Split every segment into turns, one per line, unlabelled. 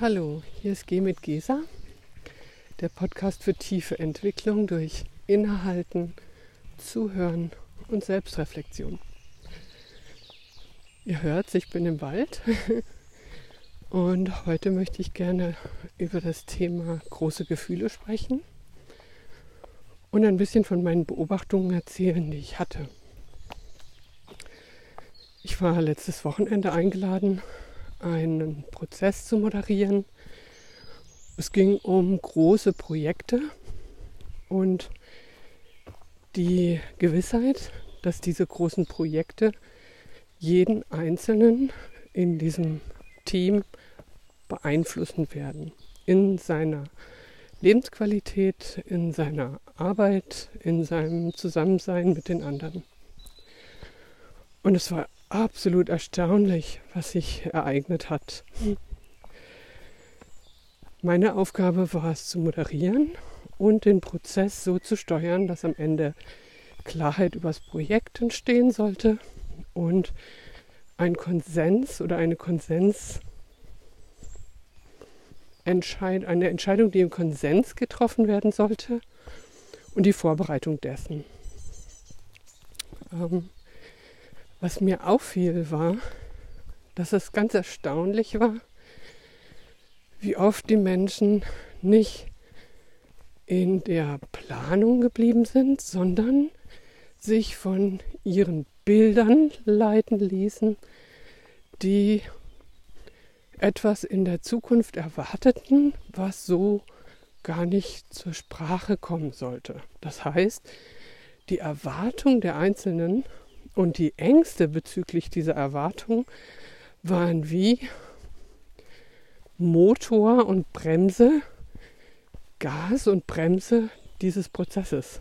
Hallo, hier ist Geh mit Gesa, der Podcast für tiefe Entwicklung durch Innehalten, Zuhören und Selbstreflexion. Ihr hört, ich bin im Wald und heute möchte ich gerne über das Thema große Gefühle sprechen und ein bisschen von meinen Beobachtungen erzählen, die ich hatte. Ich war letztes Wochenende eingeladen einen Prozess zu moderieren. Es ging um große Projekte und die Gewissheit, dass diese großen Projekte jeden Einzelnen in diesem Team beeinflussen werden. In seiner Lebensqualität, in seiner Arbeit, in seinem Zusammensein mit den anderen. Und es war absolut erstaunlich, was sich ereignet hat. Meine Aufgabe war es zu moderieren und den Prozess so zu steuern, dass am Ende Klarheit über das Projekt entstehen sollte und ein Konsens oder eine Konsens eine Entscheidung, die im Konsens getroffen werden sollte und die Vorbereitung dessen. Ähm, was mir auffiel, war, dass es ganz erstaunlich war, wie oft die Menschen nicht in der Planung geblieben sind, sondern sich von ihren Bildern leiten ließen, die etwas in der Zukunft erwarteten, was so gar nicht zur Sprache kommen sollte. Das heißt, die Erwartung der Einzelnen und die Ängste bezüglich dieser Erwartung waren wie Motor und Bremse, Gas und Bremse dieses Prozesses.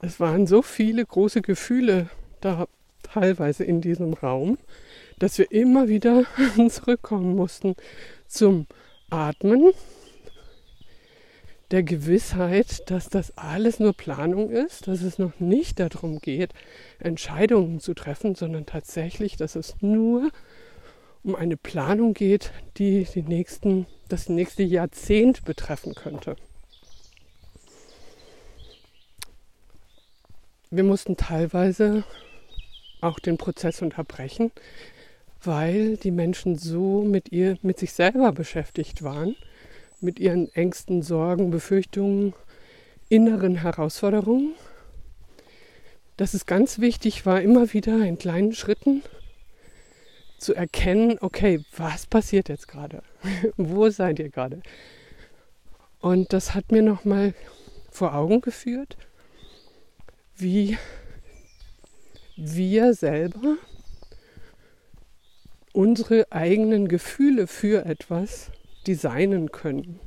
Es waren so viele große Gefühle da teilweise in diesem Raum, dass wir immer wieder zurückkommen mussten zum Atmen, der Gewissheit, dass das alles nur Planung ist, dass es noch nicht darum geht, Entscheidungen zu treffen, sondern tatsächlich, dass es nur um eine Planung geht, die die nächsten, das nächste Jahrzehnt betreffen könnte. Wir mussten teilweise auch den Prozess unterbrechen, weil die Menschen so mit ihr, mit sich selber beschäftigt waren mit ihren Ängsten, Sorgen, Befürchtungen, inneren Herausforderungen. Dass es ganz wichtig war, immer wieder in kleinen Schritten zu erkennen, okay, was passiert jetzt gerade? Wo seid ihr gerade? Und das hat mir nochmal vor Augen geführt, wie wir selber unsere eigenen Gefühle für etwas designen können.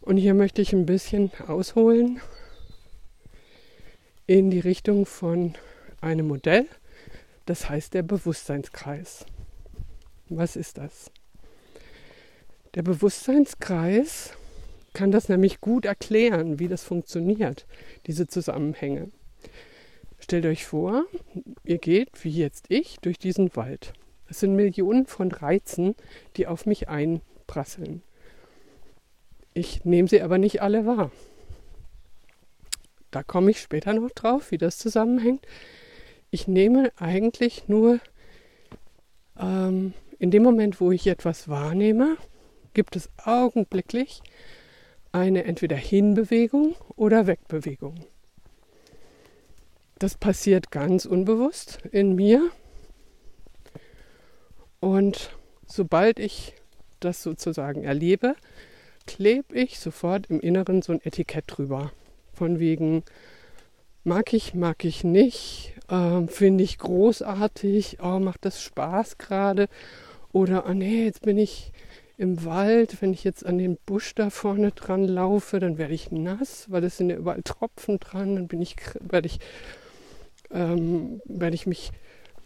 Und hier möchte ich ein bisschen ausholen in die Richtung von einem Modell, das heißt der Bewusstseinskreis. Was ist das? Der Bewusstseinskreis kann das nämlich gut erklären, wie das funktioniert, diese Zusammenhänge. Stellt euch vor, ihr geht, wie jetzt ich, durch diesen Wald. Es sind Millionen von Reizen, die auf mich einprasseln. Ich nehme sie aber nicht alle wahr. Da komme ich später noch drauf, wie das zusammenhängt. Ich nehme eigentlich nur ähm, in dem Moment, wo ich etwas wahrnehme, gibt es augenblicklich eine entweder Hinbewegung oder Wegbewegung. Das passiert ganz unbewusst in mir und sobald ich das sozusagen erlebe, klebe ich sofort im Inneren so ein Etikett drüber. Von wegen, mag ich, mag ich nicht, ähm, finde ich großartig, oh, macht das Spaß gerade. Oder, oh nee, jetzt bin ich im Wald, wenn ich jetzt an den Busch da vorne dran laufe, dann werde ich nass, weil es sind ja überall Tropfen dran, dann bin ich, werde ich, ähm, werde ich mich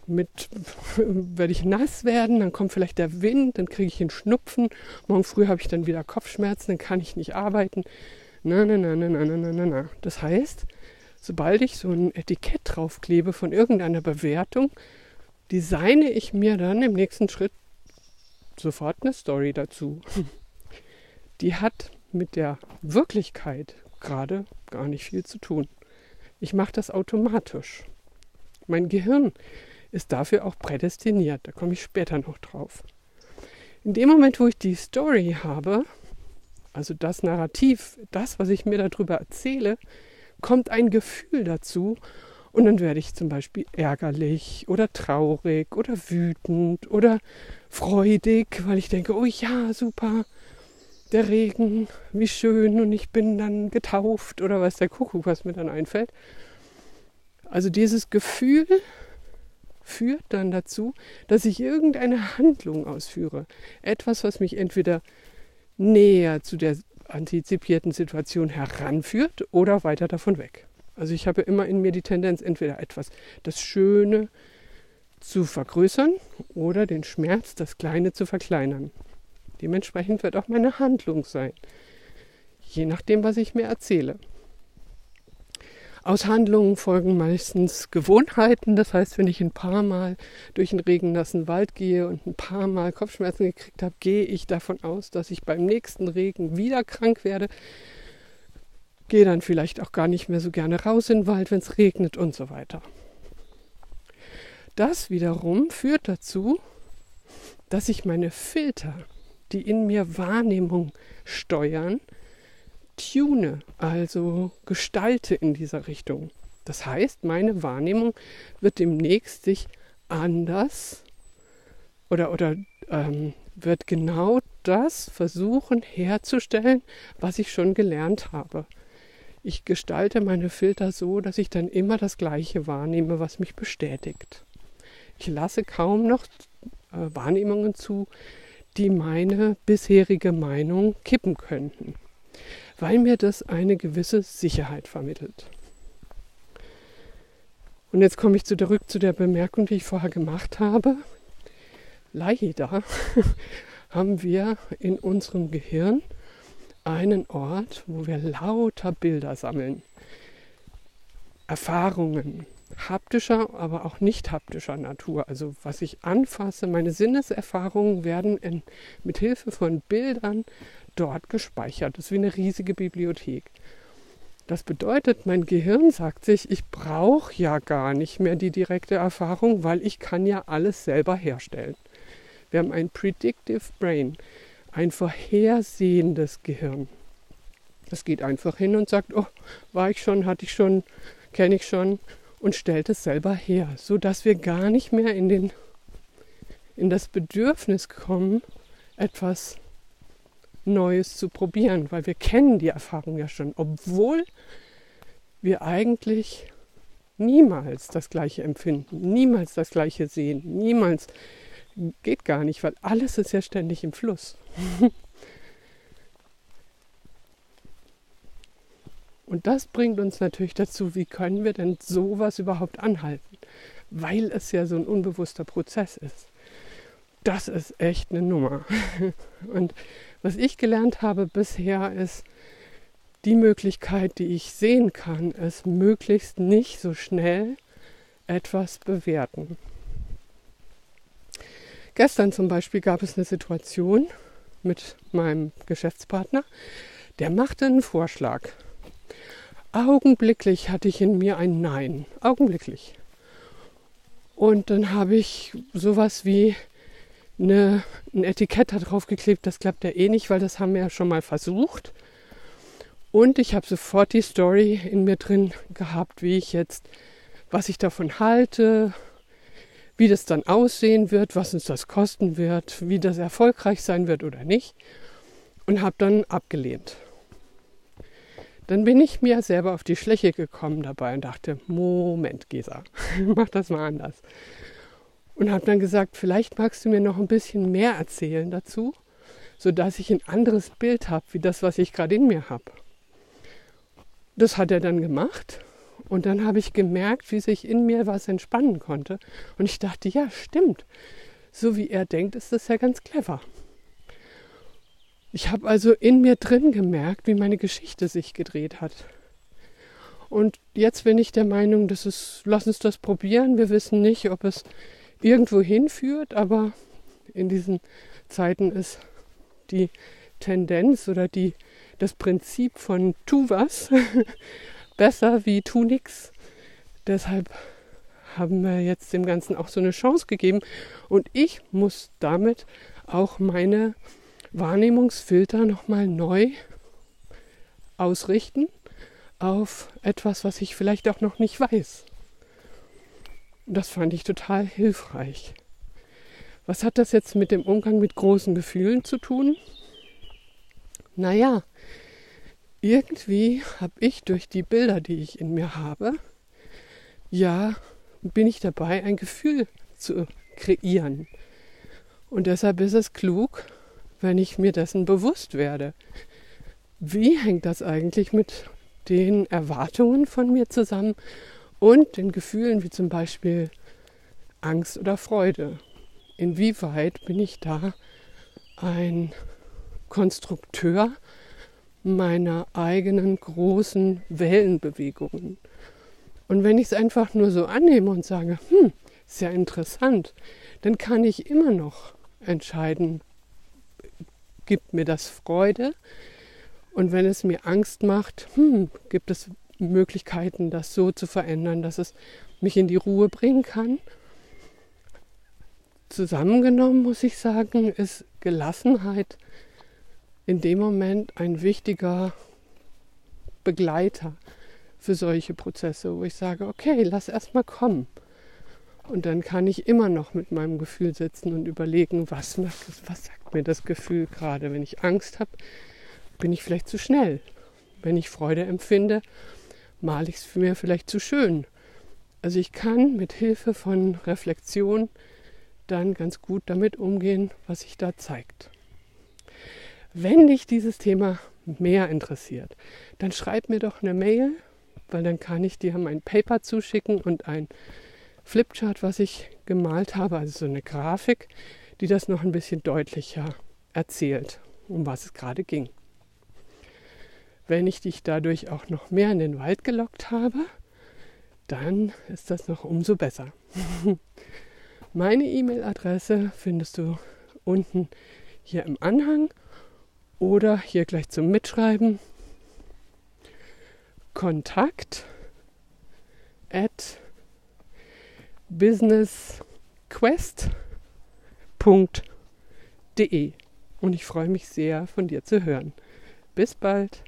mit, werde ich nass werden, dann kommt vielleicht der Wind, dann kriege ich einen Schnupfen, morgen früh habe ich dann wieder Kopfschmerzen, dann kann ich nicht arbeiten. Na, na, na, na, na, na, na, na. Das heißt, sobald ich so ein Etikett draufklebe von irgendeiner Bewertung, designe ich mir dann im nächsten Schritt sofort eine Story dazu. Die hat mit der Wirklichkeit gerade gar nicht viel zu tun. Ich mache das automatisch. Mein Gehirn ist dafür auch prädestiniert. Da komme ich später noch drauf. In dem Moment, wo ich die Story habe, also das Narrativ, das, was ich mir darüber erzähle, kommt ein Gefühl dazu und dann werde ich zum Beispiel ärgerlich oder traurig oder wütend oder freudig, weil ich denke, oh ja, super, der Regen, wie schön und ich bin dann getauft oder was der Kuckuck, was mir dann einfällt. Also dieses Gefühl führt dann dazu, dass ich irgendeine Handlung ausführe. Etwas, was mich entweder näher zu der antizipierten Situation heranführt oder weiter davon weg. Also ich habe immer in mir die Tendenz, entweder etwas, das Schöne zu vergrößern oder den Schmerz, das Kleine zu verkleinern. Dementsprechend wird auch meine Handlung sein, je nachdem, was ich mir erzähle. Aus Handlungen folgen meistens Gewohnheiten. Das heißt, wenn ich ein paar Mal durch einen regennassen Wald gehe und ein paar Mal Kopfschmerzen gekriegt habe, gehe ich davon aus, dass ich beim nächsten Regen wieder krank werde. Gehe dann vielleicht auch gar nicht mehr so gerne raus in den Wald, wenn es regnet und so weiter. Das wiederum führt dazu, dass ich meine Filter, die in mir Wahrnehmung steuern, tune, also gestalte in dieser Richtung. Das heißt, meine Wahrnehmung wird demnächst sich anders oder, oder ähm, wird genau das versuchen herzustellen, was ich schon gelernt habe. Ich gestalte meine Filter so, dass ich dann immer das Gleiche wahrnehme, was mich bestätigt. Ich lasse kaum noch äh, Wahrnehmungen zu, die meine bisherige Meinung kippen könnten weil mir das eine gewisse Sicherheit vermittelt. Und jetzt komme ich zurück zu der Bemerkung, die ich vorher gemacht habe. Leider haben wir in unserem Gehirn einen Ort, wo wir lauter Bilder sammeln. Erfahrungen, haptischer, aber auch nicht haptischer Natur. Also was ich anfasse, meine Sinneserfahrungen werden in, mit Hilfe von Bildern dort gespeichert. Das ist wie eine riesige Bibliothek. Das bedeutet, mein Gehirn sagt sich, ich brauche ja gar nicht mehr die direkte Erfahrung, weil ich kann ja alles selber herstellen. Wir haben ein Predictive Brain, ein vorhersehendes Gehirn. Das geht einfach hin und sagt, oh, war ich schon, hatte ich schon, kenne ich schon und stellt es selber her, sodass wir gar nicht mehr in, den, in das Bedürfnis kommen, etwas Neues zu probieren, weil wir kennen die Erfahrung ja schon, obwohl wir eigentlich niemals das gleiche empfinden, niemals das gleiche sehen, niemals geht gar nicht, weil alles ist ja ständig im Fluss. Und das bringt uns natürlich dazu, wie können wir denn sowas überhaupt anhalten, weil es ja so ein unbewusster Prozess ist. Das ist echt eine Nummer. Und was ich gelernt habe bisher ist, die Möglichkeit, die ich sehen kann, ist möglichst nicht so schnell etwas bewerten. Gestern zum Beispiel gab es eine Situation mit meinem Geschäftspartner, der machte einen Vorschlag. Augenblicklich hatte ich in mir ein Nein, augenblicklich. Und dann habe ich sowas wie eine, ein Etikett da drauf geklebt. Das klappt ja eh nicht, weil das haben wir ja schon mal versucht. Und ich habe sofort die Story in mir drin gehabt, wie ich jetzt, was ich davon halte, wie das dann aussehen wird, was uns das kosten wird, wie das erfolgreich sein wird oder nicht. Und habe dann abgelehnt. Dann bin ich mir selber auf die Schläche gekommen dabei und dachte, Moment, Gesa, mach das mal anders und habe dann gesagt, vielleicht magst du mir noch ein bisschen mehr erzählen dazu, sodass ich ein anderes Bild habe, wie das, was ich gerade in mir habe. Das hat er dann gemacht und dann habe ich gemerkt, wie sich in mir was entspannen konnte. Und ich dachte, ja, stimmt. So wie er denkt, ist das ja ganz clever. Ich habe also in mir drin gemerkt, wie meine Geschichte sich gedreht hat. Und jetzt bin ich der Meinung, dass es, lass uns das probieren. Wir wissen nicht, ob es irgendwo hinführt, aber in diesen Zeiten ist die Tendenz oder die, das Prinzip von tu was besser wie tu nix. Deshalb haben wir jetzt dem Ganzen auch so eine Chance gegeben und ich muss damit auch meine Wahrnehmungsfilter nochmal neu ausrichten auf etwas, was ich vielleicht auch noch nicht weiß. Das fand ich total hilfreich. Was hat das jetzt mit dem Umgang mit großen Gefühlen zu tun? Naja, irgendwie habe ich durch die Bilder, die ich in mir habe, ja, bin ich dabei, ein Gefühl zu kreieren. Und deshalb ist es klug, wenn ich mir dessen bewusst werde. Wie hängt das eigentlich mit den Erwartungen von mir zusammen und den Gefühlen wie zum Beispiel Angst oder Freude? Inwieweit bin ich da ein Konstrukteur meiner eigenen großen Wellenbewegungen? Und wenn ich es einfach nur so annehme und sage, hm, ist ja interessant, dann kann ich immer noch entscheiden, gibt mir das Freude? Und wenn es mir Angst macht, hm, gibt es Möglichkeiten, das so zu verändern, dass es mich in die Ruhe bringen kann? Zusammengenommen muss ich sagen, ist Gelassenheit in dem Moment ein wichtiger Begleiter für solche Prozesse, wo ich sage, okay, lass erst mal kommen. Und dann kann ich immer noch mit meinem Gefühl sitzen und überlegen, was, was sagt mir das Gefühl gerade. Wenn ich Angst habe, bin ich vielleicht zu schnell. Wenn ich Freude empfinde, male ich es mir vielleicht zu schön. Also ich kann mit Hilfe von Reflexion dann ganz gut damit umgehen, was sich da zeigt. Wenn dich dieses Thema mehr interessiert, dann schreib mir doch eine Mail, weil dann kann ich dir mein Paper zuschicken und ein Flipchart, was ich gemalt habe, also so eine Grafik, die das noch ein bisschen deutlicher erzählt, um was es gerade ging. Wenn ich dich dadurch auch noch mehr in den Wald gelockt habe, dann ist das noch umso besser. Meine E-Mail-Adresse findest du unten hier im Anhang oder hier gleich zum Mitschreiben. Kontakt at businessquest.de und ich freue mich sehr von dir zu hören. Bis bald.